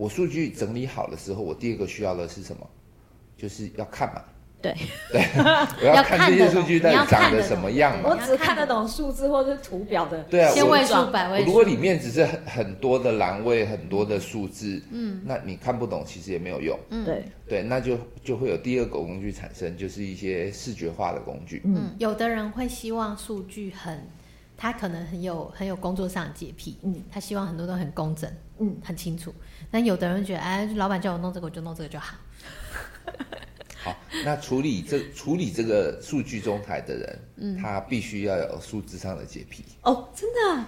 我数据整理好的时候，我第二个需要的是什么？就是要看嘛。对对，我要看这些数据到底长得什么样嘛。我只看得懂数字或者是图表的，对啊，千位数、百位数。如果里面只是很很多的栏位、很多的数字，嗯，那你看不懂，其实也没有用。嗯，对对，那就就会有第二个工具产生，就是一些视觉化的工具。嗯，有的人会希望数据很，他可能很有很有工作上的洁癖，嗯，他希望很多都很工整，嗯，很清楚。但有的人觉得，哎，老板叫我弄这个，我就弄这个就好。好，那处理这处理这个数据中台的人，嗯，他必须要有数字上的洁癖哦，真的。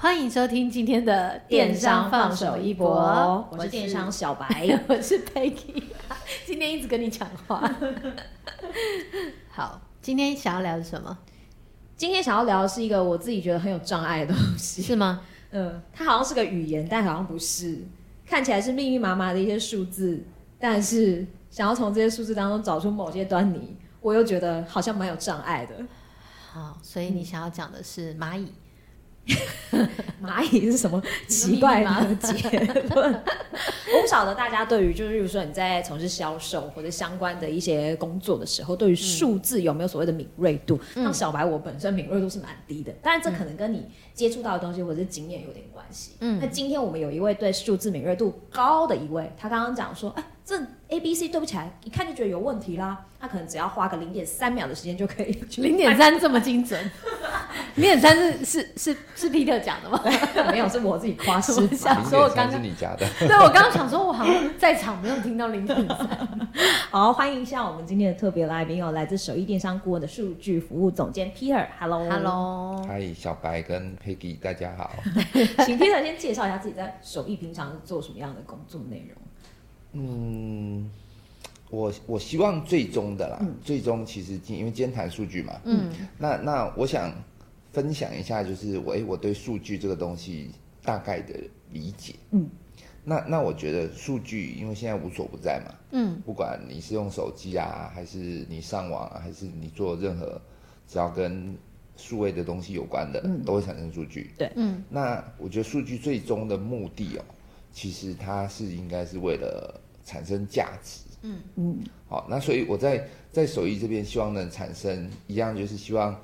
欢迎收听今天的电商放手一搏，我是电商小白，我是 Peggy，今天一直跟你讲话。好，今天想要聊的是什么？今天想要聊的是一个我自己觉得很有障碍的东西，是吗？嗯，它好像是个语言，但好像不是。看起来是密密麻麻的一些数字，但是想要从这些数字当中找出某些端倪，我又觉得好像蛮有障碍的。好，所以你想要讲的是蚂蚁。蚂蚁是什么奇怪的结论？我不晓得大家对于就是，比如说你在从事销售或者相关的一些工作的时候，对于数字有没有所谓的敏锐度？像、嗯、小白，我本身敏锐度是蛮低的，当然这可能跟你接触到的东西或者是经验有点关系。嗯，那今天我们有一位对数字敏锐度高的一位，他刚刚讲说，哎，这 A B C 对不起来，一看就觉得有问题啦。他可能只要花个零点三秒的时间就可以，零点三这么精准？零点三是是是是 Peter 讲的吗？没有，是我自己夸饰。想说我刚刚是你加的。对，我刚刚想说，我好像在场没有听到零点三。好，欢迎一下我们今天的特别来宾有来自首艺电商顾问的数据服务总监 Peter。Hello，Hello。嗨，小白跟 Peggy，大家好。请 Peter 先介绍一下自己在首艺平常是做什么样的工作内容。嗯。我我希望最终的啦，嗯、最终其实因为今天谈数据嘛，嗯，那那我想分享一下，就是我诶我对数据这个东西大概的理解，嗯，那那我觉得数据因为现在无所不在嘛，嗯，不管你是用手机啊，还是你上网啊，还是你做任何只要跟数位的东西有关的，嗯，都会产生数据，对，嗯，那我觉得数据最终的目的哦，其实它是应该是为了产生价值。嗯。嗯，好，那所以我在在手艺这边希望能产生一样，就是希望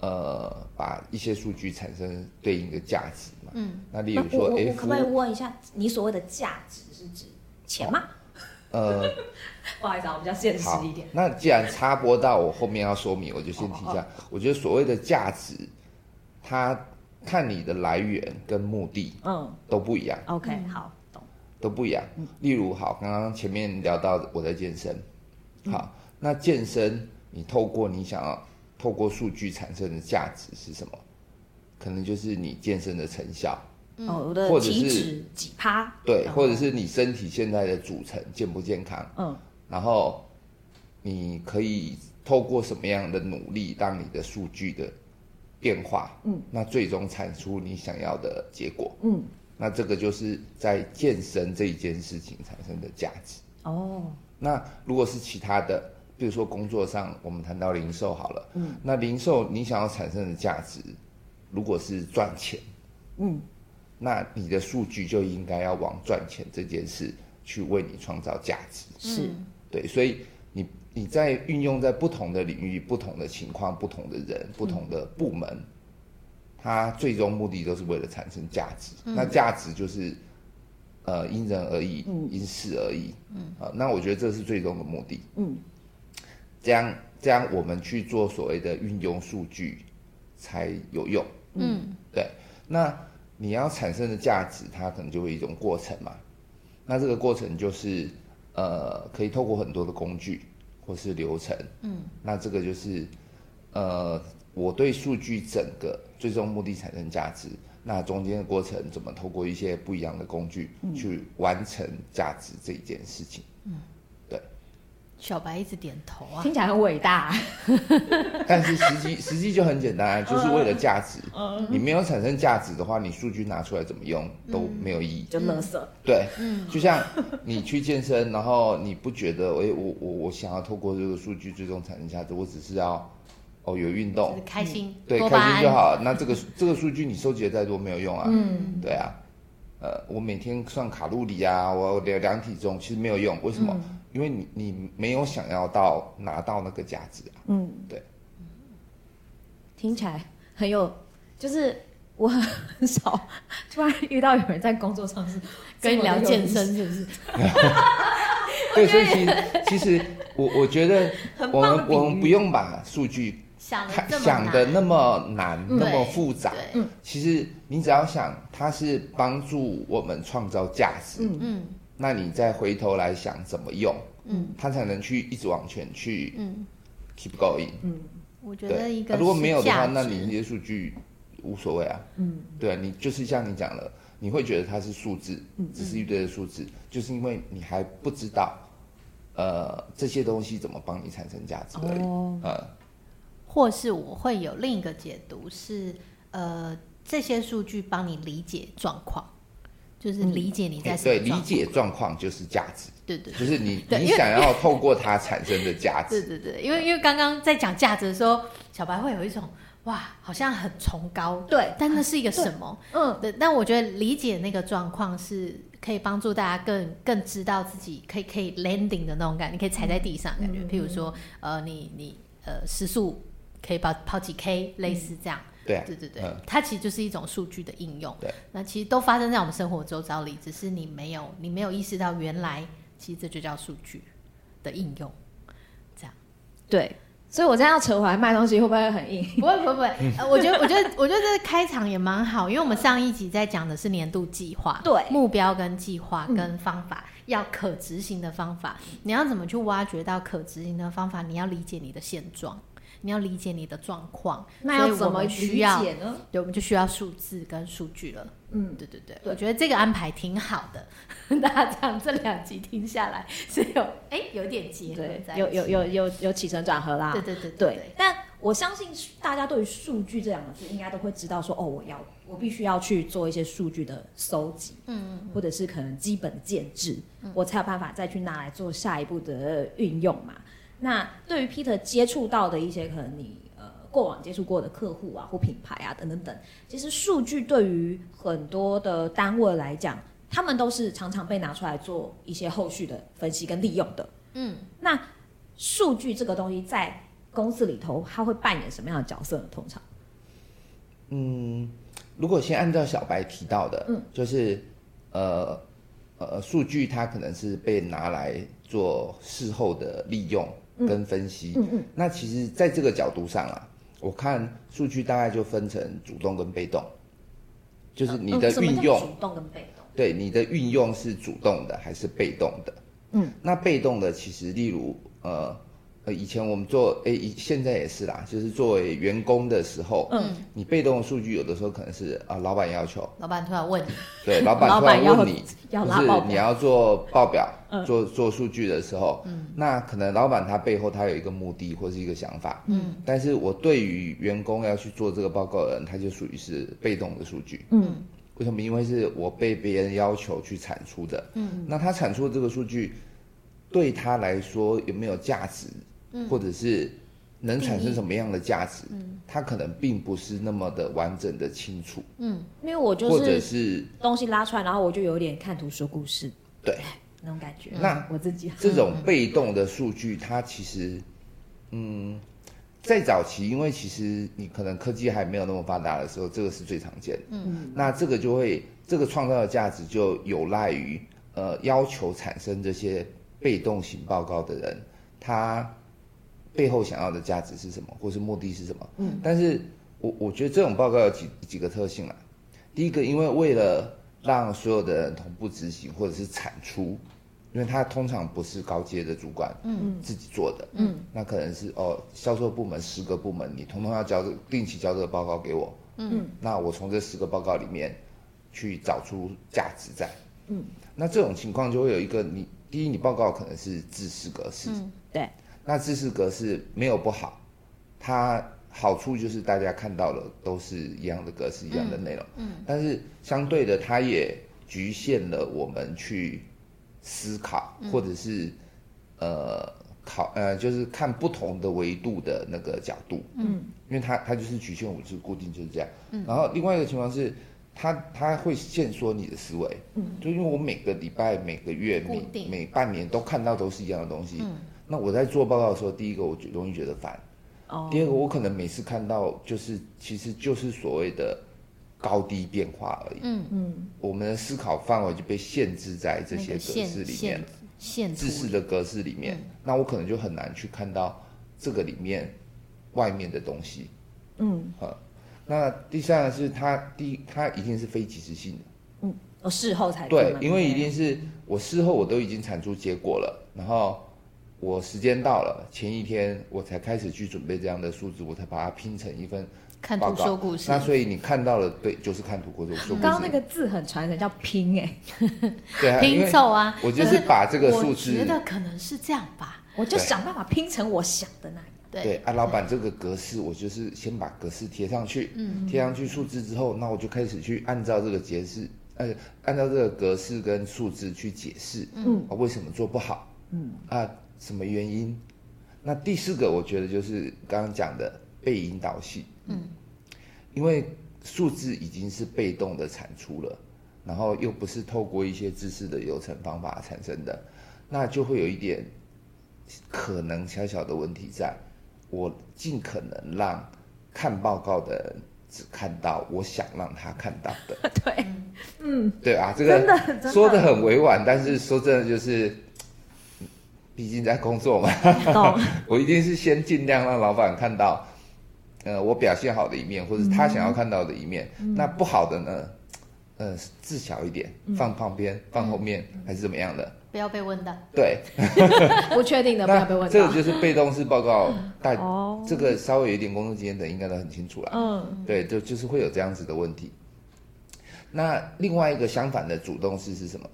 呃把一些数据产生对应的价值嘛。嗯，那例如说，我可不可以问一下，你所谓的价值是指钱吗？呃，不好意思啊，我比较现实一点。那既然插播到我后面要说明，我就先提一下。我觉得所谓的价值，它看你的来源跟目的，嗯，都不一样。OK，好。懂都不一样。例如，好，刚刚前面聊到我在健身，好，那健身你透过你想要透过数据产生的价值是什么？可能就是你健身的成效，哦，或者是几趴，对，或者是你身体现在的组成健不健康，嗯，然后你可以透过什么样的努力，让你的数据的变化，嗯，那最终产出你想要的结果，嗯。那这个就是在健身这一件事情产生的价值。哦。那如果是其他的，比如说工作上，我们谈到零售好了，嗯，那零售你想要产生的价值，如果是赚钱，嗯，那你的数据就应该要往赚钱这件事去为你创造价值，是，对，所以你你在运用在不同的领域、不同的情况、不同的人、不同的部门。嗯它最终目的都是为了产生价值，嗯、那价值就是，呃，因人而异，嗯、因事而异，嗯，啊、呃，那我觉得这是最终的目的，嗯，这样这样我们去做所谓的运用数据才有用，嗯，对，那你要产生的价值，它可能就会一种过程嘛，那这个过程就是，呃，可以透过很多的工具或是流程，嗯，那这个就是，呃。我对数据整个最终目的产生价值，那中间的过程怎么透过一些不一样的工具去完成价值这一件事情？嗯，对。小白一直点头啊，听起来很伟大。但是实际实际就很简单，就是为了价值。嗯。你没有产生价值的话，你数据拿出来怎么用都没有意义，就垃圾。对，嗯。就像你去健身，然后你不觉得，哎，我我我想要透过这个数据最终产生价值，我只是要。哦有运动，就是、开心，嗯、对，开心就好。那这个这个数据你收集的再多没有用啊。嗯，对啊。呃，我每天算卡路里啊，我量量体重，其实没有用。为什么？嗯、因为你你没有想要到拿到那个价值啊。嗯，对。听起来很有，就是我很少突然遇到有人在工作上是跟你聊健身，是不是？对，所以其实其实我我觉得 我们我们不用把数据。想想的那么难，那么复杂。嗯，其实你只要想，它是帮助我们创造价值。嗯嗯，那你再回头来想怎么用，嗯，它才能去一直往前去，嗯，keep going。嗯，我觉得一个如果没有的话，那你那些数据无所谓啊。嗯，对啊，你就是像你讲了，你会觉得它是数字，只是一堆的数字，就是因为你还不知道，呃，这些东西怎么帮你产生价值而已。哦，或是我会有另一个解读是，呃，这些数据帮你理解状况，就是理解你在。对，理解状况就是价值。对对，就是你你想要透过它产生的价值。对对对，因为因为刚刚在讲价值的时候，小白会有一种哇，好像很崇高。对，但那是一个什么？嗯，对。但我觉得理解那个状况是可以帮助大家更更知道自己可以可以 landing 的那种感觉，你可以踩在地上感觉。譬如说，呃，你你呃时速。可以跑跑几 K，类似这样。嗯、对、啊、对对对，嗯、它其实就是一种数据的应用。对，那其实都发生在我们生活周遭里，只是你没有你没有意识到，原来其实这就叫数据的应用。这样，对。所以我这样要扯回来卖东西，会不会很硬？不会不会不会。呃，我觉得我觉得我觉得这开场也蛮好，因为我们上一集在讲的是年度计划，对，目标跟计划跟方法，嗯、要可执行的方法，你要怎么去挖掘到可执行的方法？你要理解你的现状。你要理解你的状况，那要怎么理解呢？对，我们就需要数字跟数据了。嗯，对对对，对我觉得这个安排挺好的。大家这样这两集听下来是有哎、欸、有点结合在，有有有有有起承转合啦。对对对对。但我相信大家对于数据这两个字，应该都会知道说，哦，我要我必须要去做一些数据的搜集，嗯嗯，或者是可能基本建制，嗯、我才有办法再去拿来做下一步的运用嘛。那对于 Peter 接触到的一些可能你呃过往接触过的客户啊或品牌啊等等等，其实数据对于很多的单位来讲，他们都是常常被拿出来做一些后续的分析跟利用的。嗯，那数据这个东西在公司里头，它会扮演什么样的角色呢？通常，嗯，如果先按照小白提到的，嗯，就是呃呃数据它可能是被拿来做事后的利用。跟分析，嗯嗯，那其实在这个角度上啊，我看数据大概就分成主动跟被动，就是你的运用，主动跟被动，对，你的运用是主动的还是被动的？嗯，那被动的其实例如呃。呃，以前我们做，哎、欸，现在也是啦，就是作为员工的时候，嗯，你被动的数据有的时候可能是啊，老板要求，老板突然问你，对，老板 突然问你，就是你要做报表，嗯、做做数据的时候，嗯，那可能老板他背后他有一个目的或是一个想法，嗯，但是我对于员工要去做这个报告的人，他就属于是被动的数据，嗯，为什么？因为是我被别人要求去产出的，嗯，那他产出的这个数据对他来说有没有价值？或者是能产生什么样的价值，嗯，它可能并不是那么的完整的清楚，嗯，因为我就是或者是东西拉出来，然后我就有点看图说故事，对，那种感觉。那我自己。这种被动的数据，它其实，嗯，在早期，因为其实你可能科技还没有那么发达的时候，这个是最常见的，嗯，那这个就会这个创造的价值就有赖于呃要求产生这些被动型报告的人，他。背后想要的价值是什么，或是目的是什么？嗯，但是我我觉得这种报告有几几个特性啦。第一个，因为为了让所有的人同步执行或者是产出，因为他通常不是高阶的主管，嗯。自己做的，嗯，那可能是哦，销售部门十个部门，你通通要交定期交这个报告给我，嗯，那我从这十个报告里面去找出价值在，嗯，那这种情况就会有一个你第一，你报告可能是制式格式，嗯，对。那知识格式没有不好，它好处就是大家看到了都是一样的格式，一样的内容。嗯，嗯，但是相对的，它也局限了我们去思考，或者是呃考呃，就是看不同的维度的那个角度，嗯，因为它它就是局限物质固定就是这样，嗯，然后另外一个情况是，它它会限缩你的思维，嗯，就因为我每个礼拜、每个月、每每半年都看到都是一样的东西，嗯，那我在做报告的时候，第一个我就容易觉得烦，哦，第二个我可能每次看到就是其实就是所谓的高低变化而已，嗯嗯，我们的思考范围就被限制在这些格式里面限制式的格式里面，嗯，那我可能就很难去看到这个里面外面的东西。嗯，好，那第三个是它第一，它一定是非即时性的。嗯，我事后才对，因为一定是我事后我都已经产出结果了，然后我时间到了，前一天我才开始去准备这样的数字，我才把它拼成一份。看图说故事，那所以你看到了，对，就是看图或者说故事。刚刚那个字很传神，叫拼哎，对啊，拼凑啊。我就是把这个数字，我觉得可能是这样吧，我就想办法拼成我想的那个。对啊，老板，这个格式我就是先把格式贴上去，嗯，贴上去数字之后，那我就开始去按照这个格式，呃，按照这个格式跟数字去解释，嗯，啊，为什么做不好，嗯，啊，什么原因？那第四个，我觉得就是刚刚讲的被引导性。嗯，因为数字已经是被动的产出了，然后又不是透过一些知识的流程方法产生的，那就会有一点可能小小的问题在，我尽可能让看报告的人只看到我想让他看到的。对，嗯，对啊，这个说的很委婉，但是说真的就是，毕竟在工作嘛，我一定是先尽量让老板看到。呃，我表现好的一面，或者是他想要看到的一面，嗯、那不好的呢？呃，字小一点，放旁边，嗯、放后面，嗯、还是怎么样的？不要被问到。对，不确定的不要被问到。这个就是被动式报告，但这个稍微有一点工作经验的应该都很清楚了。嗯，对，就就是会有这样子的问题。那另外一个相反的主动式是什么？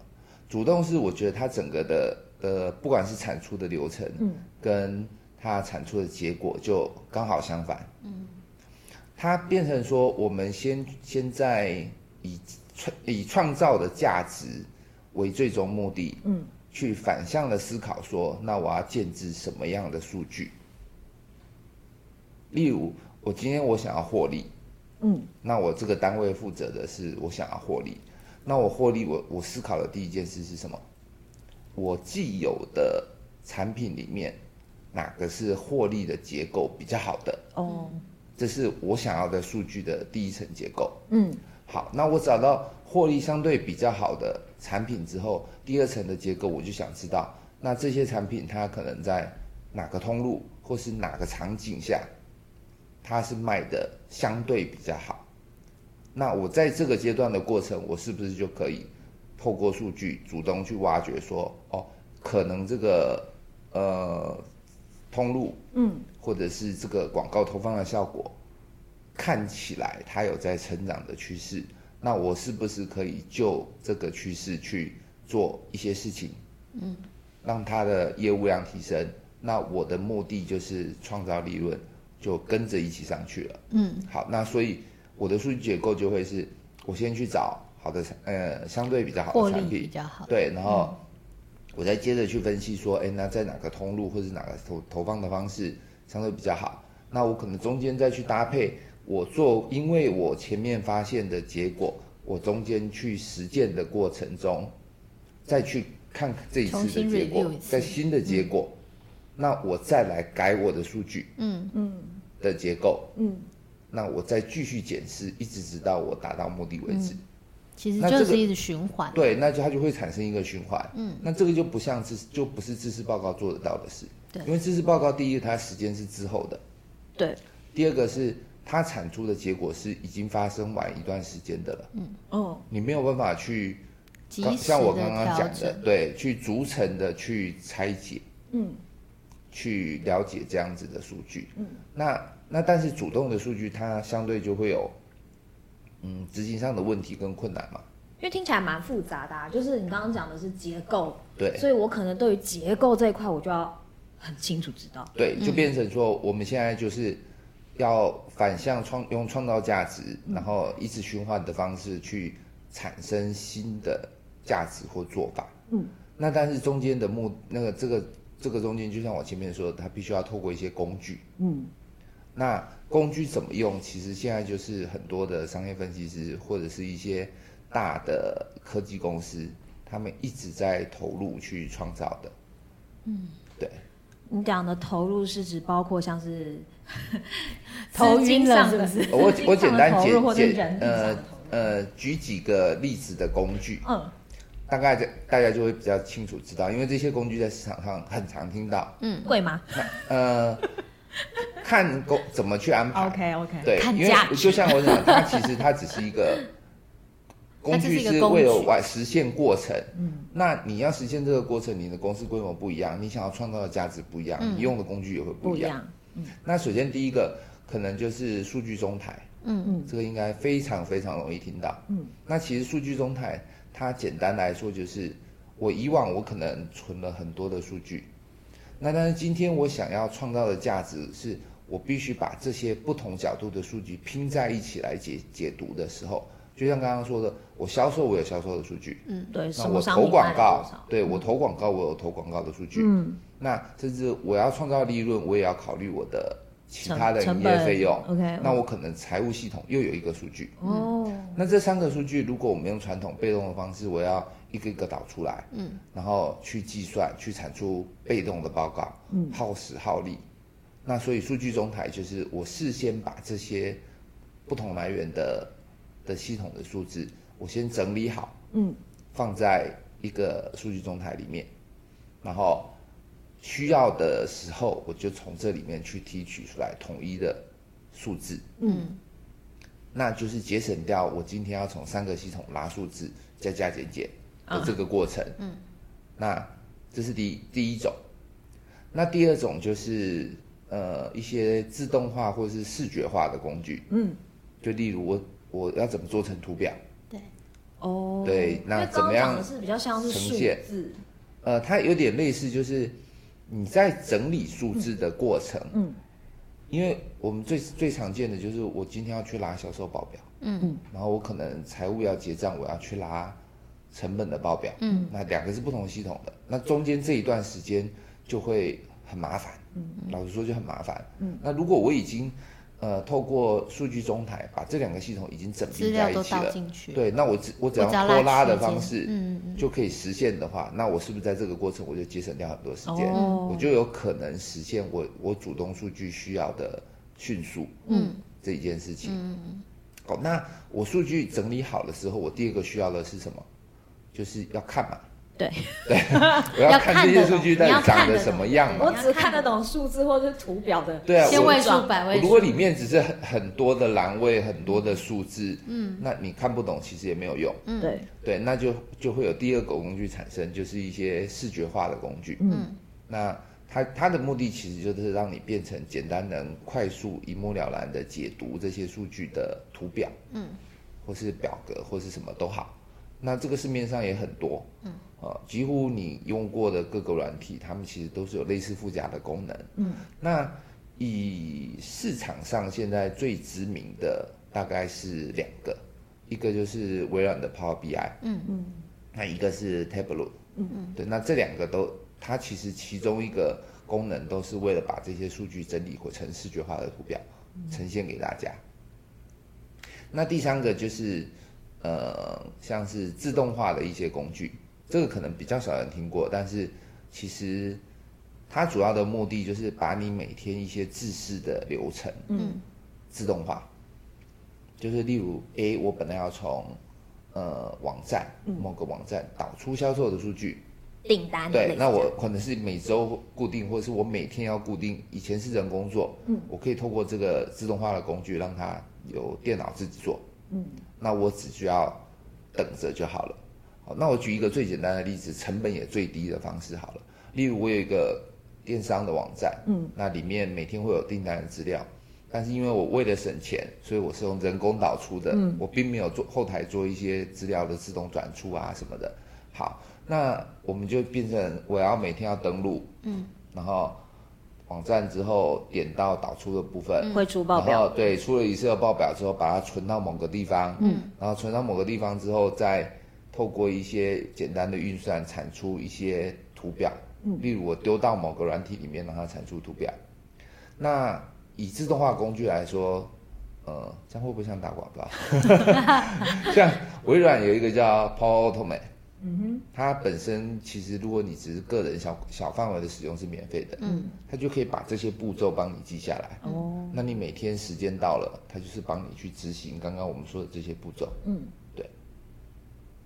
主动式，我觉得它整个的呃，不管是产出的流程，嗯，跟它产出的结果就刚好相反，嗯，它变成说，我们先先在以创以创造的价值为最终目的，嗯，去反向的思考说，那我要建置什么样的数据？例如，我今天我想要获利，嗯，那我这个单位负责的是我想要获利，那我获利我我思考的第一件事是什么？我既有的产品里面。哪个是获利的结构比较好的？哦，这是我想要的数据的第一层结构。嗯，好，那我找到获利相对比较好的产品之后，第二层的结构我就想知道，那这些产品它可能在哪个通路或是哪个场景下，它是卖的相对比较好。那我在这个阶段的过程，我是不是就可以透过数据主动去挖掘说，哦，可能这个呃。通路，嗯，或者是这个广告投放的效果，看起来它有在成长的趋势，那我是不是可以就这个趋势去做一些事情，嗯，让它的业务量提升？那我的目的就是创造利润，就跟着一起上去了，嗯，好，那所以我的数据结构就会是，我先去找好的，呃，相对比较好的产品，比较好，对，然后。嗯。我再接着去分析说，哎，那在哪个通路或是哪个投投放的方式相对比较好？那我可能中间再去搭配我做，因为我前面发现的结果，我中间去实践的过程中，再去看这一次的结果，在新的结果，嗯、那我再来改我的数据，嗯。嗯。的结构，嗯，嗯。那我再继续检视，一直直到我达到目的为止。嗯其实就是一直循环，对，那就它就会产生一个循环。嗯，那这个就不像知，就不是知识报告做得到的事。对，因为知识报告，第一它时间是之后的，对。第二个是它产出的结果是已经发生完一段时间的了。嗯哦，你没有办法去，像我刚刚讲的，对，去逐层的去拆解，嗯，去了解这样子的数据。嗯，那那但是主动的数据，它相对就会有。嗯，执行上的问题跟困难嘛，因为听起来蛮复杂的啊，就是你刚刚讲的是结构，对，所以我可能对于结构这一块，我就要很清楚知道，对，就变成说我们现在就是要反向创用创造价值，嗯，然后一直循环的方式去产生新的价值或做法，嗯，那但是中间的目那个这个这这个中间就像我前面说的，它必须要透过一些工具。嗯，那工具怎么用？其实现在就是很多的商业分析师或者是一些大的科技公司，他们一直在投入去创造的。嗯，对。你讲的投入是指包括像是头晕了是不是？我我简单简简呃呃举几个例子的工具，嗯，大概大家就会比较清楚知道，因为这些工具在市场上很常听到，嗯，贵吗？呃，看工怎么去安排，OK OK，对，因为就像我讲，它其实它只是一个。工具是为了完实现过程，嗯，那你要实现这个过程，你的公司规模不一样，你想要创造的价值不一样，嗯、你用的工具也会不一样。嗯，那首先第一个可能就是数据中台，嗯。嗯，这个应该非常非常容易听到，嗯，那其实数据中台它简单来说就是，我以往我可能存了很多的数据，那但是今天我想要创造的价值是，我必须把这些不同角度的数据拼在一起来解解读的时候。就像刚刚说的，我销售我有销售的数据，嗯，对。那我投广告，对我投广告我有投广告的数据，嗯。那甚至我要创造利润，我也要考虑我的其他的营业费用，OK。那我可能财务系统又有一个数据，哦。那这三个数据，如果我们用传统被动的方式，我要一个一个导出来，嗯，然后去计算，去产出被动的报告，嗯，耗时耗力。那所以数据中台就是我事先把这些不同来源的。的系统的数字，我先整理好，嗯，放在一个数据中台里面，然后需要的时候，我就从这里面去提取出来统一的数字，嗯，那就是节省掉我今天要从三个系统拉数字加加减减的这个过程，嗯，那这是第一第一种，那第二种就是呃一些自动化或者是视觉化的工具，嗯，就例如我。我要怎么做成图表？对，哦，对，那怎么样是比较像是呈现？呃，它有点类似，就是你在整理数字的过程，嗯，因为我们最最常见的就是我今天要去拉销售报表，嗯。嗯，然后我可能财务要结账，我要去拉成本的报表，嗯，那两个是不同系统的，那中间这一段时间就会很麻烦，嗯嗯，老实说就很麻烦，嗯，那如果我已经呃，透过数据中台把这两个系统已经整并在一起了，对，那我只我只要拖拉的方式，嗯，就可以实现的话，那我是不是在这个过程我就节省掉很多时间？哦，我就有可能实现我我主动数据需要的迅速，嗯，这一件事情。嗯，好，那我数据整理好的时候，我第二个需要的是什么？就是要看嘛。对对，我要看这些数据到底长得什么样嘛。我只看得懂数字或者是图表的，对啊，千位数、百位数。如果里面只是很很多的栏位、很多的数字，嗯，那你看不懂，其实也没有用。嗯，对对，那就就会有第二个工具产生，就是一些视觉化的工具。嗯，那它它的目的其实就是让你变成简单能快速一目了然的解读这些数据的图表，嗯，或是表格或是什么都好。那这个市面上也很多，嗯。呃，几乎你用过的各个软体，它们其实都是有类似附加的功能。嗯，那以市场上现在最知名的大概是两个，一个就是微软的 Power BI，嗯嗯，那一个是 Tableau，嗯嗯，对，那这两个都，它其实其中一个功能都是为了把这些数据整理或成视觉化的图表，呈现给大家。嗯。那第三个就是呃，像是自动化的一些工具。这个可能比较少人听过，但是其实它主要的目的就是把你每天一些制式的流程，嗯，自动化。就是例如，A 我本来要从呃网站某个网站导出销售的数据，订单，对，那我可能是每周固定，或者是我每天要固定。以前是人工作，嗯，我可以透过这个自动化的工具让它由电脑自己做，嗯，那我只需要等着就好了。好，那我举一个最简单的例子，成本也最低的方式好了。例如，我有一个电商的网站，嗯，那里面每天会有订单的资料，但是因为我为了省钱，所以我是用人工导出的，嗯，我并没有做后台做一些资料的自动转出啊什么的。好，那我们就变成我要每天要登录，嗯，然后网站之后点到导出的部分，会出报表，对，出了 Excel 报表之后，把它存到某个地方，嗯，然后存到某个地方之后再。透过一些简单的运算产出一些图表，嗯，例如我丢到某个软体里面让它产出图表。那以自动化工具来说，呃，这样会不会像打广告？像微软有一个叫 Power Automate，嗯哼，它本身其实如果你只是个人小小范围的使用是免费的，嗯，它就可以把这些步骤帮你记下来。哦，那你每天时间到了，它就是帮你去执行刚刚我们说的这些步骤。嗯，对。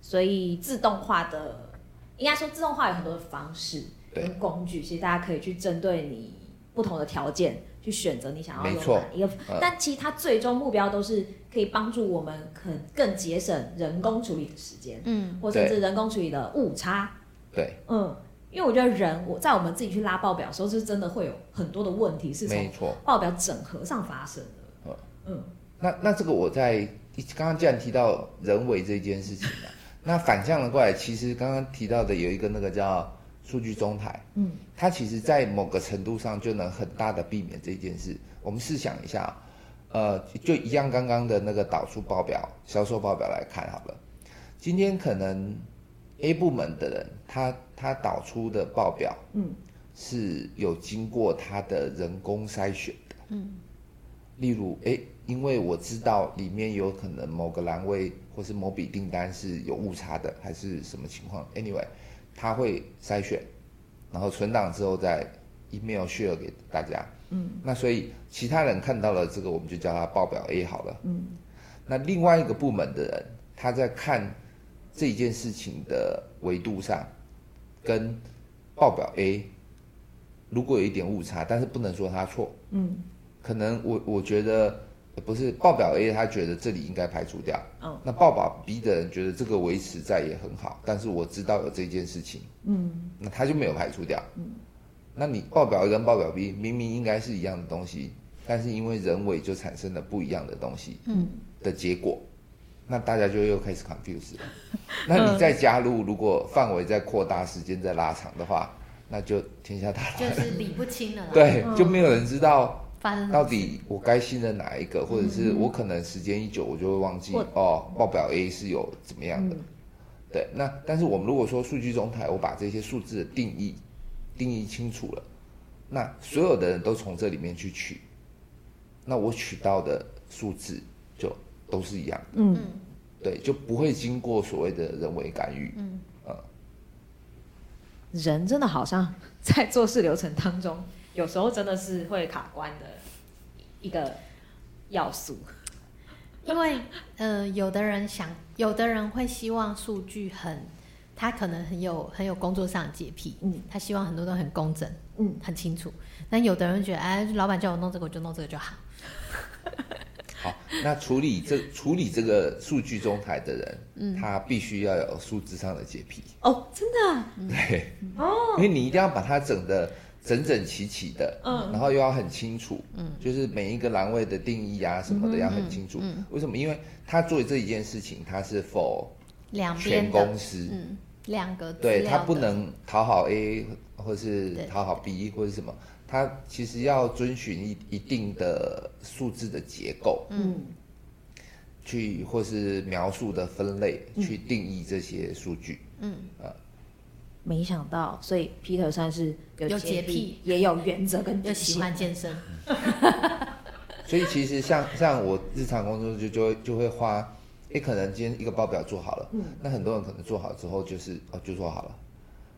所以自动化的，应该说自动化有很多的方式跟工具，其实大家可以去针对你不同的条件。去选择你想要用哪一个，嗯、但其实它最终目标都是可以帮助我们很更节省人工处理的时间，嗯，或甚至人工处理的误差，对，嗯，因为我觉得人我在我们自己去拉报表的时候，是真的会有很多的问题是从报表整合上发生的，嗯。嗯，那那这个我在刚刚既然提到人为这件事情了，那反向的过来，其实刚刚提到的有一个那个叫。数据中台，嗯，它其实，在某个程度上就能很大的避免这件事。我们试想一下，呃，就一样刚刚的那个导出报表、销售报表来看好了。今天可能 A 部门的人，他他导出的报表，嗯，是有经过他的人工筛选的，嗯，例如，哎，因为我知道里面有可能某个栏位或是某笔订单是有误差的，还是什么情况？Anyway。他会筛选，然后存档之后再 email share 给大家。嗯，那所以其他人看到了这个，我们就叫他报表 A 好了。嗯，那另外一个部门的人，他在看这件事情的维度上，跟报表 A 如果有一点误差，但是不能说他错。嗯，可能我我觉得。不是报表 A，他觉得这里应该排除掉。嗯，那报表 B 的人觉得这个维持在也很好，但是我知道有这件事情。嗯，那他就没有排除掉。嗯，那你报表 A 跟报表 B 明明应该是一样的东西，但是因为人为就产生了不一样的东西。嗯，的结果，那大家就又开始 confuse 了。那你再加入，如果范围再扩大，时间再拉长的话，那就天下大乱。就是理不清了。对，就没有人知道。到底我该信任哪一个，或者是我可能时间一久，我就会忘记哦，报表 A 是有怎么样的？对，那但是我们如果说数据中台，我把这些数字的定义定义清楚了，那所有的人都从这里面去取，那我取到的数字就都是一样的。嗯，对，就不会经过所谓的人为干预。嗯，人真的好像在做事流程当中。有时候真的是会卡关的一个要素，因为呃，有的人想，有的人会希望数据很，他可能很有很有工作上的洁癖，嗯，他希望很多都很工整，嗯，很清楚。但有的人觉得，哎，老板叫我弄这个，我就弄这个就好。好，那处理这处理这个数据中台的人，嗯，他必须要有数字上的洁癖。哦，真的？对，哦，因为你一定要把它整的。整整齐齐的，嗯，然后又要很清楚，嗯，就是每一个栏位的定义啊什么的要很清楚。嗯，为什么？因为他做这一件事情，他是 for 全公司，嗯，两个对，他不能讨好 A 或是讨好 B 或者什么，他其实要遵循一一定的数字的结构，嗯，去或是描述的分类去定义这些数据，嗯啊。没想到，所以 Peter 算是有洁癖，也有原则跟又喜欢健身。所以其实像像我日常工作就就会就会花，哎，可能今天一个报表做好了，嗯，那很多人可能做好之后就是哦就做好了，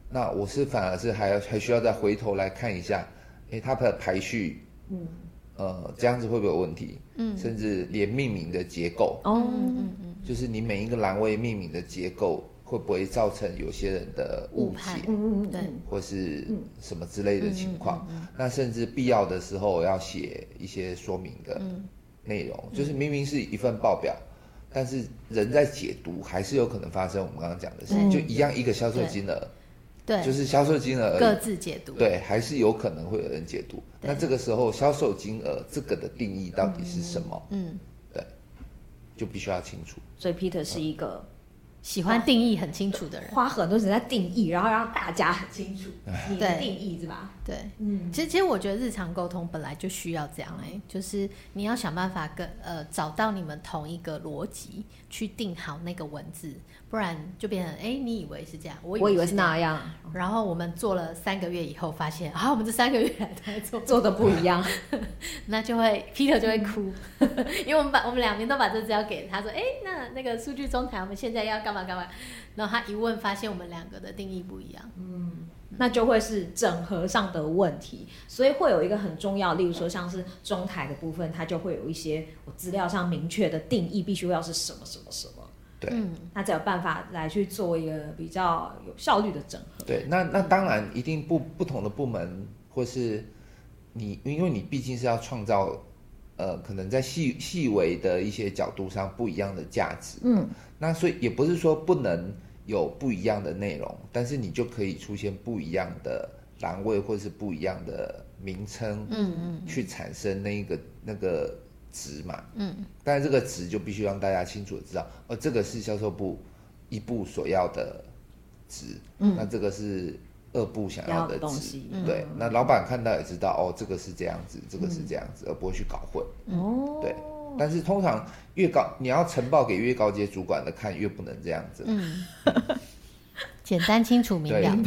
那我是反而是还要还需要再回头来看一下，哎，它的排序，嗯，呃，这样子会不会有问题？嗯，甚至连命名的结构，哦，嗯嗯嗯，就是你每一个栏位命名的结构。会不会造成有些人的误解，嗯嗯对，或是什么之类的情况？那甚至必要的时候要写一些说明的内容，嗯、就是明明是一份报表，嗯、但是人在解读还是有可能发生我们刚刚讲的事情，嗯、就一样一个销售金额，对，就是销售金额各自解读，对，还是有可能会有人解读。那这个时候销售金额这个的定义到底是什么？嗯，对，就必须要清楚。所以 Peter 是一个。喜欢定义很清楚的人，花很多时间在定义，然后让大家很清楚你的定义是吧？对，嗯，其实其实我觉得日常沟通本来就需要这样哎、欸，就是你要想办法跟呃找到你们同一个逻辑去定好那个文字，不然就变成哎、欸，你以为是这样，我以为，我以为是那样，然后我们做了三个月以后发现啊，我们这三个月来都在做。做的不一样，那就会 Peter 就会哭，因为我们把我们两边都把这资料给他说，哎、欸，那那个数据中台我们现在要干嘛干嘛，然后他一问发现我们两个的定义不一样，嗯。那就会是整合上的问题，所以会有一个很重要，例如说像是中台的部分，它就会有一些我资料上明确的定义，必须要是什么什么什么。对，嗯，那才有办法来去做一个比较有效率的整合。对，那那当然一定不不同的部门，或是你，因为你毕竟是要创造，呃，可能在细细微的一些角度上不一样的价值。嗯，那所以也不是说不能。有不一样的内容，但是你就可以出现不一样的栏位，或是不一样的名称，嗯嗯，去产生那一个那个值嘛，嗯，但是这个值就必须让大家清楚的知道，哦，这个是销售部一部所要的值，嗯，那这个是二部想要的值，东西对，那老板看到也知道，哦，这个是这样子，这个是这样子，而不会去搞混，哦，对。但是通常越高，你要呈报给越高阶主管的看，越不能这样子。嗯，简单清楚明了。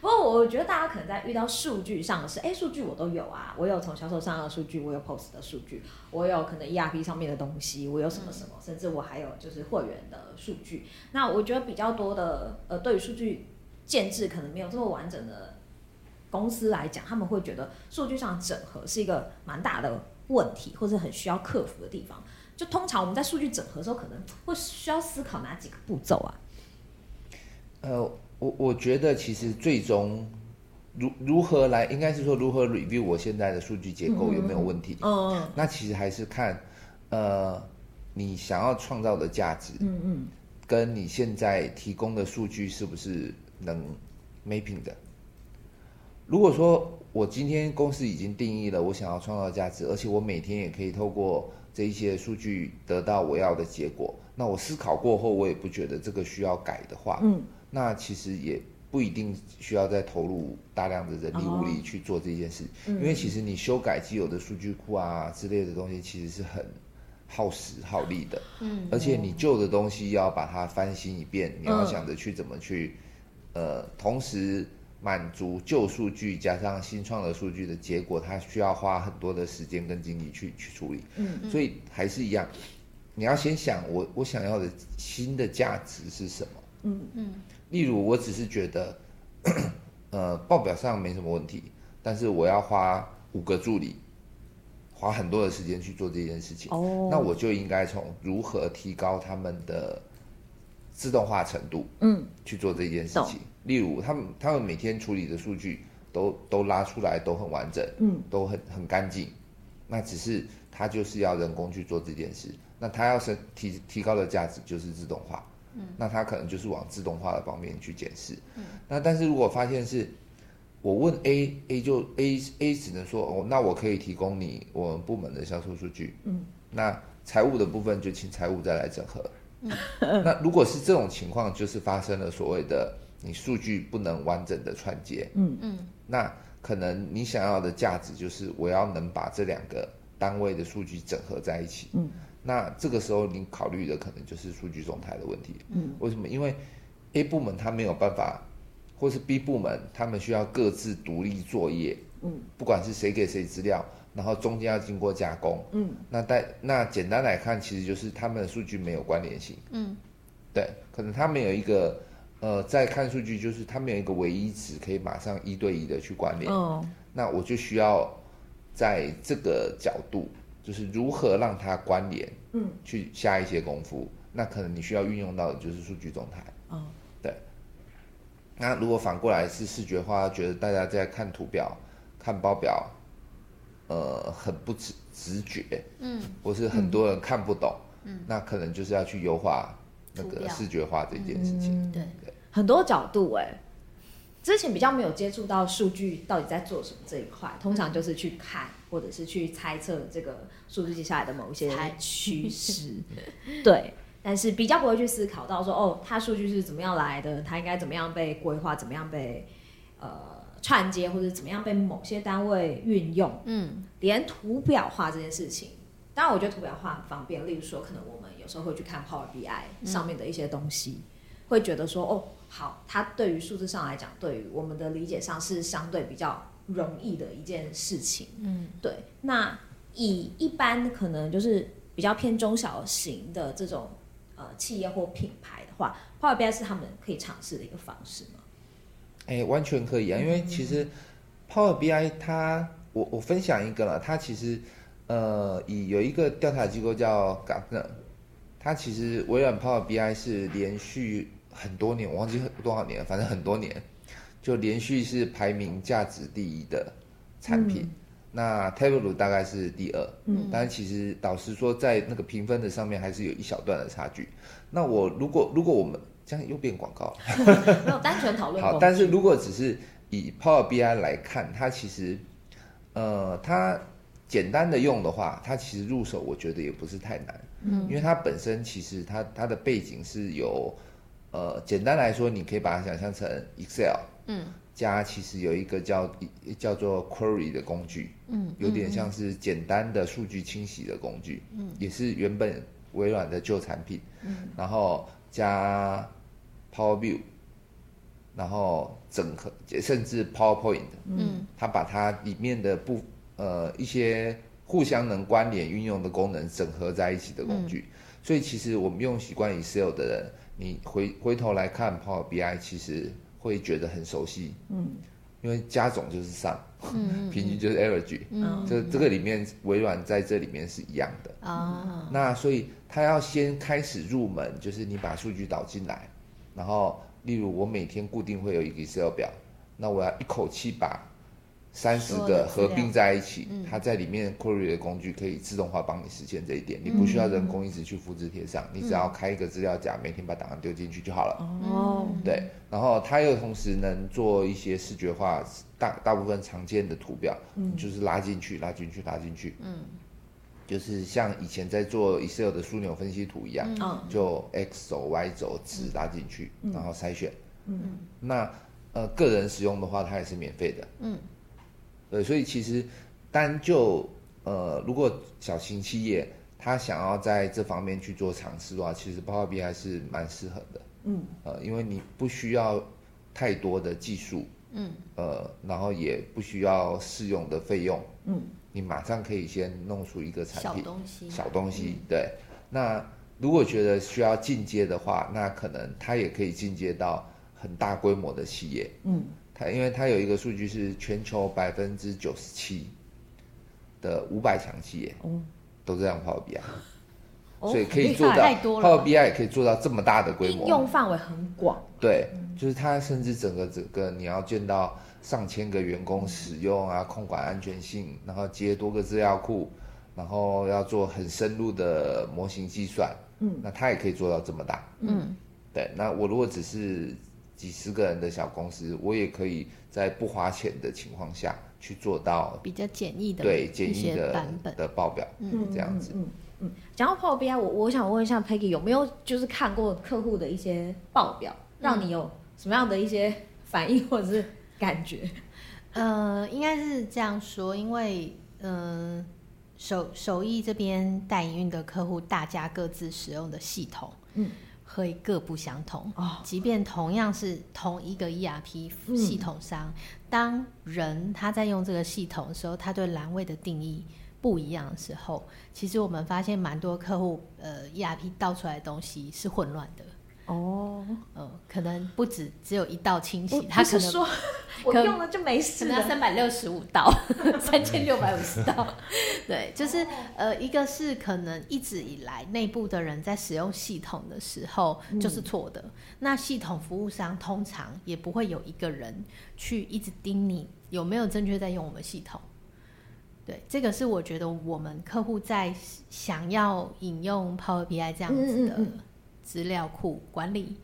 不过我觉得大家可能在遇到数据上的事，哎，数据我都有啊，我有从销售上的数据，我有 POS 的数据，我有可能 ERP 上面的东西，我有什么什么，嗯、甚至我还有就是会员的数据。那我觉得比较多的，呃，对于数据建制可能没有这么完整的公司来讲，他们会觉得数据上整合是一个蛮大的。问题或者很需要克服的地方，就通常我们在数据整合的时候，可能会需要思考哪几个步骤啊？呃，我我觉得其实最终如如何来，应该是说如何 review 我现在的数据结构有没有问题？嗯嗯，那其实还是看呃你想要创造的价值，嗯嗯，跟你现在提供的数据是不是能 mapping 的？如果说我今天公司已经定义了我想要创造价值，而且我每天也可以透过这一些数据得到我要的结果，那我思考过后，我也不觉得这个需要改的话，嗯，那其实也不一定需要再投入大量的人力物力去做这件事，哦，因为其实你修改既有的数据库啊之类的东西，其实是很耗时耗力的，嗯，而且你旧的东西要把它翻新一遍，你要想着去怎么去，呃，同时。满足旧数据加上新创的数据的结果，它需要花很多的时间跟精力去去处理。嗯，嗯，所以还是一样，你要先想我我想要的新的价值是什么。嗯嗯。例如，我只是觉得，呃，报表上没什么问题，但是我要花五个助理，花很多的时间去做这件事情。哦。那我就应该从如何提高他们的自动化程度，嗯，去做这件事情。例如，他们他们每天处理的数据都都拉出来都很完整，嗯，都很很干净。那只是他就是要人工去做这件事。那他要升提提高的价值就是自动化，嗯，那他可能就是往自动化的方面去检视。嗯，那但是如果发现是我问 A，A 就 A A 只能说哦，那我可以提供你我们部门的销售数据，嗯，那财务的部分就请财务再来整合。嗯，那如果是这种情况，就是发生了所谓的。你数据不能完整的串接，嗯。嗯，那可能你想要的价值就是我要能把这两个单位的数据整合在一起，嗯，那这个时候你考虑的可能就是数据中台的问题，嗯，为什么？因为 A 部门他没有办法，或是 B 部门他们需要各自独立作业，嗯，不管是谁给谁资料，然后中间要经过加工，嗯，那但那简单来看，其实就是他们的数据没有关联性，嗯，对，可能他们有一个。呃，在看数据，就是他们有一个唯一值，可以马上一对一的去关联。哦，那我就需要在这个角度，就是如何让它关联，嗯，去下一些功夫。那可能你需要运用到的就是数据中台。哦，对。那如果反过来是视觉化，觉得大家在看图表、看报表，呃，很不直直觉，嗯，或是很多人看不懂，嗯，那可能就是要去优化。那个视觉化这件事情，嗯、对，对很多角度哎，之前比较没有接触到数据到底在做什么这一块，通常就是去看或者是去猜测这个数据接下来的某一些趋势。对，但是比较不会去思考到说，哦，它数据是怎么样来的，它应该怎么样被规划，怎么样被呃串接，或者怎么样被某些单位运用。嗯，连图表化这件事情，当然我觉得图表化很方便。例如说，可能我们有时候会去看 Power BI 上面的一些东西，嗯、会觉得说，哦，好，它对于数字上来讲，对于我们的理解上是相对比较容易的一件事情。嗯，对。那以一般可能就是比较偏中小型的这种。呃，企业或品牌的话，Power BI 是他们可以尝试的一个方式吗？哎、欸，完全可以啊，因为其实 Power BI 它，我我分享一个了，它其实呃，以有一个调查机构叫 Gartner，它其实微软 Power BI 是连续很多年，我忘记多少年了，反正很多年，就连续是排名价值第一的产品。嗯那 Tableau 大概是第二，嗯，但其实导师说在那个评分的上面还是有一小段的差距。那我如果如果我们这样又变广告了，没有单纯讨论。好，但是如果只是以 Power BI 来看，它其实，呃，它简单的用的话，它其实入手我觉得也不是太难，嗯，因为它本身其实它它的背景是有，呃，简单来说，你可以把它想象成 Excel，嗯。加其实有一个叫叫做 Query 的工具，嗯，有点像是简单的数据清洗的工具，嗯，也是原本微软的旧产品，嗯，然后加 Power View，然后整合甚至 PowerPoint，嗯，它把它里面的部呃一些互相能关联运用的功能整合在一起的工具，嗯，所以其实我们用习惯 Excel 的人，你回回头来看 Power BI，其实。会觉得很熟悉，嗯，因为加总就是 sum，嗯，平均就是 average，嗯，这这个里面微软在这里面是一样的，哦，那所以他要先开始入门，就是你把数据导进来，然后例如我每天固定会有一个 Excel 表，那我要一口气把。三十个合并在一起，它在里面 query 的工具可以自动化帮你实现这一点，嗯、你不需要人工一直去复制贴上，嗯、你只要开一个资料夹，每天把档案丢进去就好了。哦，对，然后它又同时能做一些视觉化，大大部分常见的图表，嗯、就是拉进去、拉进去、拉进去，嗯，就是像以前在做 Excel 的枢纽分析图一样，嗯、就 X 轴、Y 轴值拉进去，嗯、然后筛选，嗯，那呃个人使用的话，它也是免费的，嗯。对，所以其实单就呃，如果小型企业他想要在这方面去做尝试的话，其实 Power BI 还是蛮适合的。嗯，呃，因为你不需要太多的技术，嗯，呃，然后也不需要试用的费用，嗯，你马上可以先弄出一个产品，小东西，小东西，嗯、对。那如果觉得需要进阶的话，那可能它也可以进阶到很大规模的企业，嗯。因为它有一个数据是全球百分之九十七的五百强企业，嗯，都这样 Power BI，所以可以做到 Power BI 也可以做到这么大的规模，用范围很广。对，就是它甚至整个整个你要见到上千个员工使用啊，控管安全性，然后接多个资料库，然后要做很深入的模型计算，嗯，那它也可以做到这么大，嗯，对。那我如果只是几十个人的小公司，我也可以在不花钱的情况下去做到比较简易的对简易的版本的报表，嗯，这样子。嗯嗯，讲到 Power BI，我我想问一下 Peggy 有没有就是看过客户的一些报表，让你有什么样的一些反应或者是感觉？呃，应该是这样说，因为嗯、呃，手手艺这边代营运的客户，大家各自使用的系统，嗯。会各不相同哦，即便同样是同一个 ERP 系统商，嗯、当人他在用这个系统的时候，他对栏位的定义不一样的时候，其实我们发现蛮多客户呃 ERP 倒出来的东西是混乱的。哦，嗯，可能不止只有一道清洗，他可能说我用了就没事，可能三百六十五道，三千六百五十道，对，就是呃，一个是可能一直以来内部的人在使用系统的时候就是错的，嗯、那系统服务商通常也不会有一个人去一直盯你有没有正确在用我们系统，对，这个是我觉得我们客户在想要引用 Power BI 这样子的。资料库管理，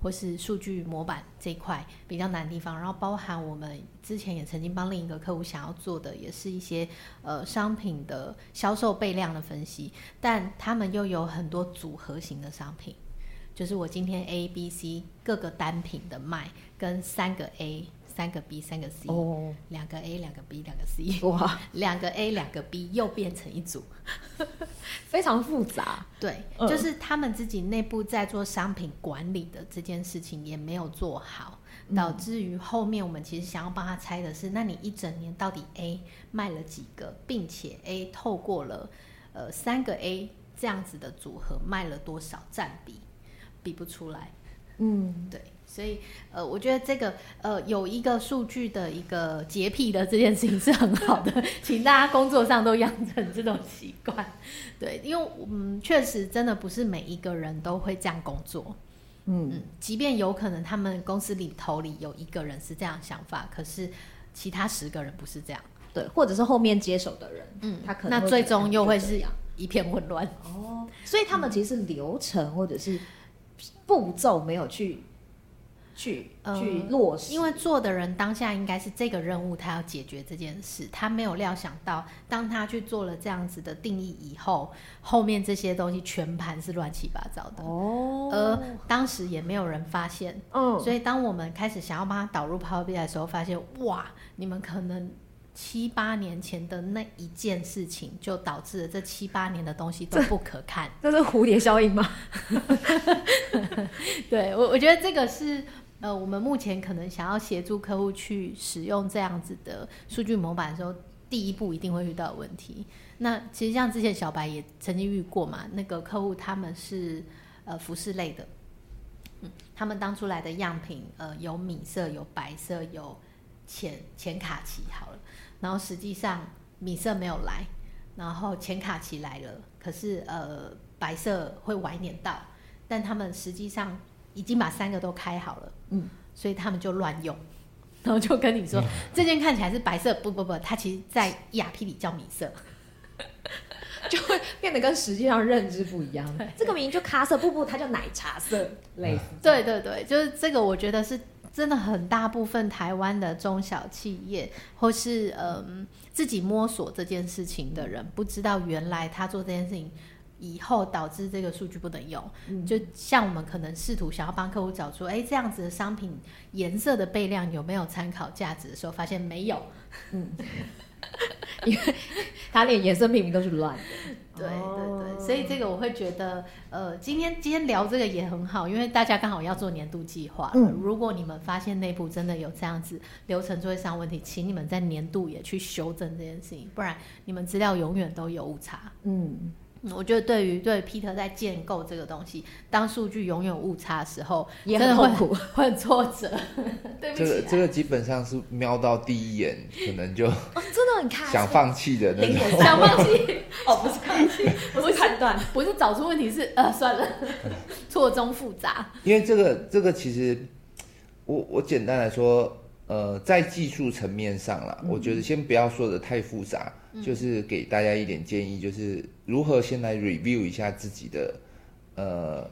或是数据模板这一块比较难的地方，然后包含我们之前也曾经帮另一个客户想要做的，也是一些呃商品的销售备量的分析，但他们又有很多组合型的商品，就是我今天 A、B、C 各个单品的卖跟三个 A。三个 B，三个 C，哦，两个 A，两个 B，两个 C，哇，两个 A，两个 B 又变成一组，非常复杂。对，嗯，就是他们自己内部在做商品管理的这件事情也没有做好，导致于后面我们其实想要帮他猜的是，那你一整年到底 A 卖了几个，并且 A 透过了呃三个 A 这样子的组合卖了多少占比，比不出来。嗯，对。所以，呃，我觉得这个，呃，有一个数据的一个洁癖的这件事情是很好的，请大家工作上都养成这种习惯。对，因为，嗯，确实真的不是每一个人都会这样工作。嗯，嗯，即便有可能他们公司里头里有一个人是这样想法，可是其他十个人不是这样。对，或者是后面接手的人，嗯，他可能那最终又会是一片混乱。哦，所以他们其实是流程或者是步骤没有去。去去落实，因为做的人当下应该是这个任务，他要解决这件事，他没有料想到，当他去做了这样子的定义以后，后面这些东西全盘是乱七八糟的哦。而当时也没有人发现，嗯，所以当我们开始想要帮他导入 Power BI 的时候，发现哇，你们可能七八年前的那一件事情，就导致了这七八年的东西都不可看。这，这是蝴蝶效应吗？对我，我觉得这个是。呃，我们目前可能想要协助客户去使用这样子的数据模板的时候，第一步一定会遇到问题。那其实像之前小白也曾经遇过嘛，那个客户他们是呃服饰类的，嗯，他们当初来的样品呃有米色、有白色、有浅浅卡其好了，然后实际上米色没有来，然后浅卡其来了，可是呃白色会晚一点到，但他们实际上。已经把三个都开好了，嗯，所以他们就乱用，然后就跟你说，嗯、这件看起来是白色，不不不，它其实在 ERP 里叫米色，就会变得跟实际上认知不一样。这个名就咖色，不不，它叫奶茶色，类似。对对对，就是这个，我觉得是真的很大部分台湾的中小企业，或是嗯自己摸索这件事情的人，不知道原来他做这件事情。以后导致这个数据不能用，嗯、就像我们可能试图想要帮客户找出，哎，这样子的商品颜色的备量有没有参考价值的时候，发现没有，嗯，因为他连颜色命名都是乱的。对对对，所以这个我会觉得，呃，今天今天聊这个也很好，因为大家刚好要做年度计划。嗯，如果你们发现内部真的有这样子流程作业上问题，请你们在年度也去修正这件事情，不然你们资料永远都有误差。嗯。我觉得对于对 Peter 在建构这个东西，当数据永远有误差的时候，也很痛苦，会很挫折。对不起，这个这个基本上是瞄到第一眼，可能就哦，真的很看想放弃的那种，想放弃 哦，不是放弃，不是判断，不是找出问题是，是呃算了，错综复杂。因为这个这个其实，我我简单来说。呃，在技术层面上啦，嗯、我觉得先不要说的太复杂，嗯、就是给大家一点建议，就是如何先来 review 一下自己的，呃，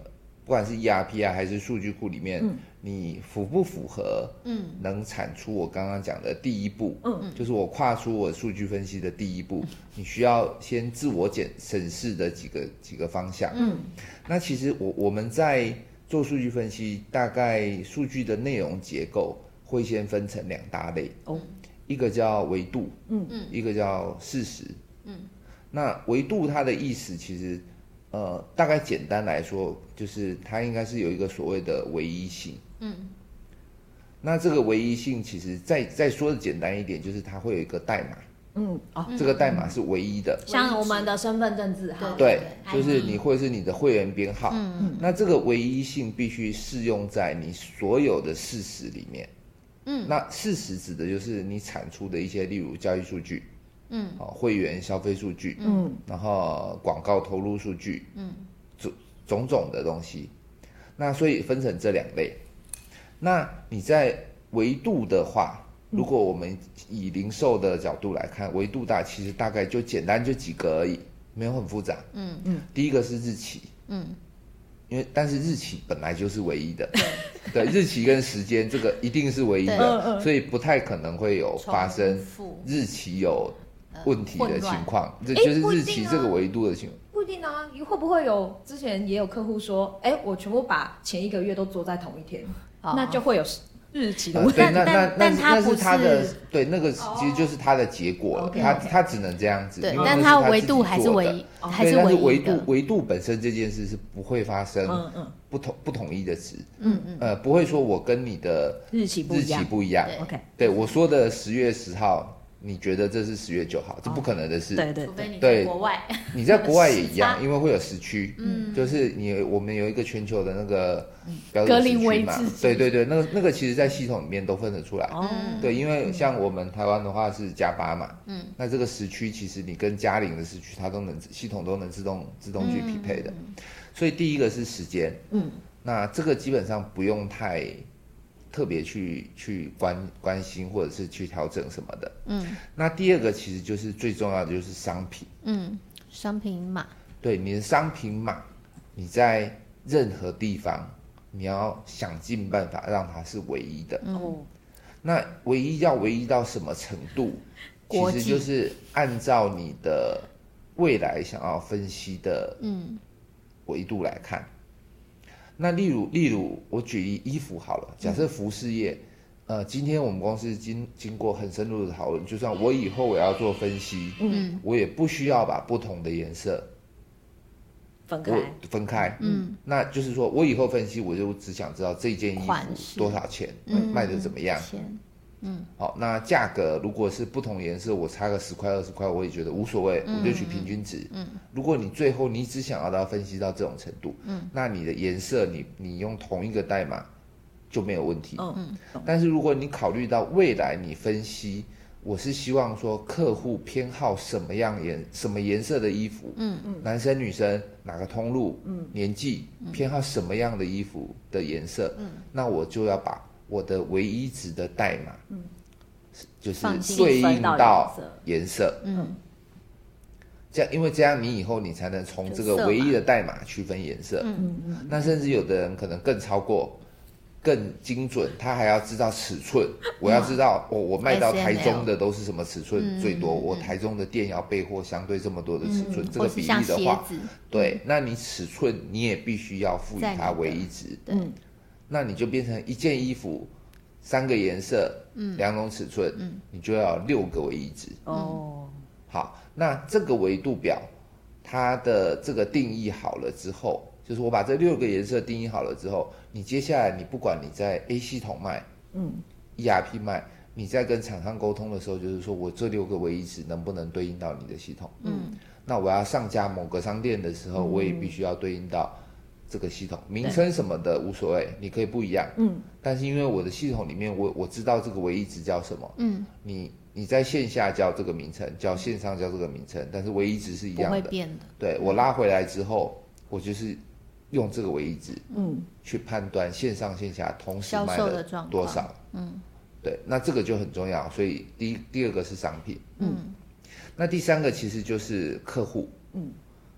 不管是 ERP 啊还是数据库里面，嗯、你符不符合，嗯，能产出我刚刚讲的第一步，嗯嗯，就是我跨出我数据分析的第一步，嗯、你需要先自我检审视的几个几个方向，嗯，那其实我我们在做数据分析，大概数据的内容结构。会先分成两大类。哦，一个叫维度，嗯。嗯，一个叫事实，嗯。那维度它的意思其实，呃，大概简单来说，就是它应该是有一个所谓的唯一性，嗯。那这个唯一性，其实再再说的简单一点，就是它会有一个代码，嗯哦，这个代码是唯一的，像我们的身份证字号，对，就是你或者是你的会员编号，嗯嗯。那这个唯一性必须适用在你所有的事实里面。嗯，那事实指的就是你产出的一些，例如交易数据，嗯，哦，会员消费数据，嗯，然后广告投入数据，嗯，种种种的东西。那所以分成这两类。那你在维度的话，如果我们以零售的角度来看，维度大其实大概就简单就几个而已，没有很复杂。嗯。嗯。第一个是日期，嗯，因为但是日期本来就是唯一的，对，日期跟时间这个一定是唯一的，所以不太可能会有发生日期有问题的情况，这就是日期这个维度的情况。不一定啊，你会不会有之前也有客户说，哎，我全部把前一个月都做在同一天，那就会有。日期的问题，对，那那那那是他的，对，那个其实就是他的结果了，他他只能这样子，对，但他维度还是唯一，还是唯一的。维度维度本身这件事是不会发生，不同不统一的值，嗯嗯，呃，不会说我跟你的日期日期不一样，OK，对我说的十月十号。你觉得这是十月九号？这不可能的事。对对对，对，国外，你在国外也一样，因为会有时区。嗯，就是你我们有一个全球的那个标准时区嘛。对对对，那个那个其实，在系统里面都分得出来。哦。对，因为像我们台湾的话是加八嘛。嗯。那这个时区其实你跟嘉陵的时区，它都能系统都能自动自动去匹配的。所以第一个是时间。嗯。那这个基本上不用太。特别去去关关心或者是去调整什么的，嗯，那第二个其实就是最重要的就是商品，嗯，商品码，对，你的商品码，你在任何地方你要想尽办法让它是唯一的，哦，那唯一要唯一到什么程度？其实就是按照你的未来想要分析的，嗯，维度来看。那例如，例如我举例衣服好了，假设服饰业，嗯、呃，今天我们公司经经过很深入的讨论，就算我以后我要做分析，嗯，我也不需要把不同的颜色分开，分开，嗯，那就是说我以后分析，我就只想知道这件衣服多少钱，嗯，卖的怎么样。嗯，好，那价格如果是不同颜色，我差个十块二十块，我也觉得无所谓，我就取平均值。嗯，如果你最后你只想要到分析到这种程度，嗯，那你的颜色你你用同一个代码就没有问题。嗯，但是如果你考虑到未来你分析，我是希望说客户偏好什么样颜什么颜色的衣服，嗯嗯，男生女生哪个通路，嗯，年纪偏好什么样的衣服的颜色，嗯，那我就要把。我的唯一值的代码，嗯，就是对应到颜色，嗯，这样，因为这样你以后你才能从这个唯一的代码区分颜色，嗯嗯，那甚至有的人可能更超过，更精准，他还要知道尺寸，我要知道，我我卖到台中的都是什么尺寸最多，我台中的店要备货相对这么多的尺寸，这个比例的话，对，那你尺寸你也必须要赋予它唯一值，嗯。那你就变成一件衣服，三个颜色，嗯，两种尺寸，嗯，你就要六个唯一值。哦，好，那这个维度表，它的这个定义好了之后，就是我把这六个颜色定义好了之后，你接下来你不管你在 A 系统卖，嗯，ERP 卖，你在跟厂商沟通的时候，就是说我这六个唯一值能不能对应到你的系统？嗯，那我要上架某个商店的时候，我也必须要对应到。这个系统名称什么的无所谓，你可以不一样。嗯，但是因为我的系统里面，我我知道这个唯一值叫什么。嗯，你你在线下叫这个名称，叫线上叫这个名称，但是唯一值是一样的。不会变的。对，我拉回来之后，我就是用这个唯一值，嗯，去判断线上线下同时卖了多少。嗯，对，那这个就很重要。所以第一第二个是商品。嗯，那第三个其实就是客户。嗯，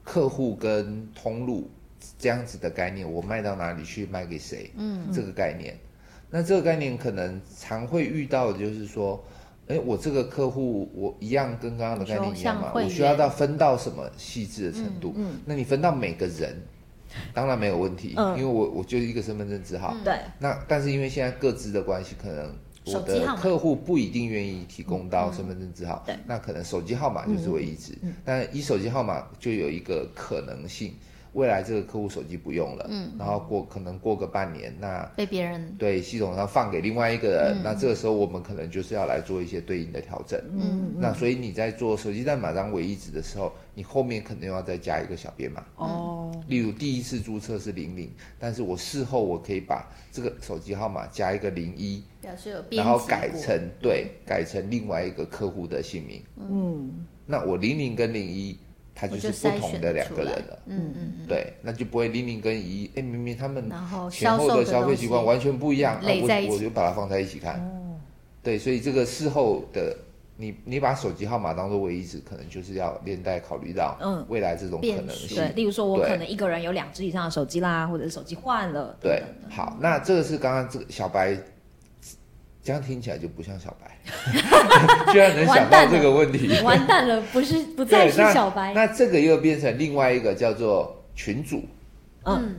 客户跟通路。这样子的概念，我卖到哪里去卖给谁？嗯，这个概念，那这个概念可能常会遇到的就是说，哎，我这个客户，我一样跟刚刚的概念一样嘛，我需要到分到什么细致的程度？嗯，那你分到每个人，当然没有问题，因为我我就一个身份证字号。对。那但是因为现在各自的关系，可能我的客户不一定愿意提供到身份证字号，对，那可能手机号码就是唯一值，但一手机号码就有一个可能性。未来这个客户手机不用了，嗯，然后过可能过个半年，那被别人对系统上放给另外一个人，嗯、那这个时候我们可能就是要来做一些对应的调整，嗯，那所以你在做手机代码当唯一值的时候，你后面肯定要再加一个小编码，哦，例如第一次注册是零零，但是我事后我可以把这个手机号码加一个零一，表示有然后改成对，改成另外一个客户的姓名，嗯，那我零零跟零一。它就是不同的两个人了，嗯嗯嗯，对，那就不会零零跟一，哎，明明他们前后的消费习惯完全不一样，那我我就把它放在一起看，哦，对，所以这个事后的你你把手机号码当做唯一值，可能就是要连带考虑到嗯未来这种可能性。对，例如说我可能一个人有两只以上的手机啦，或者是手机换了。对，好，那这个是刚刚这个小白，这样听起来就不像小白，居然能想到这个问题，完蛋了，不是不 再是小白那。那这个又变成另外一个叫做群主，嗯。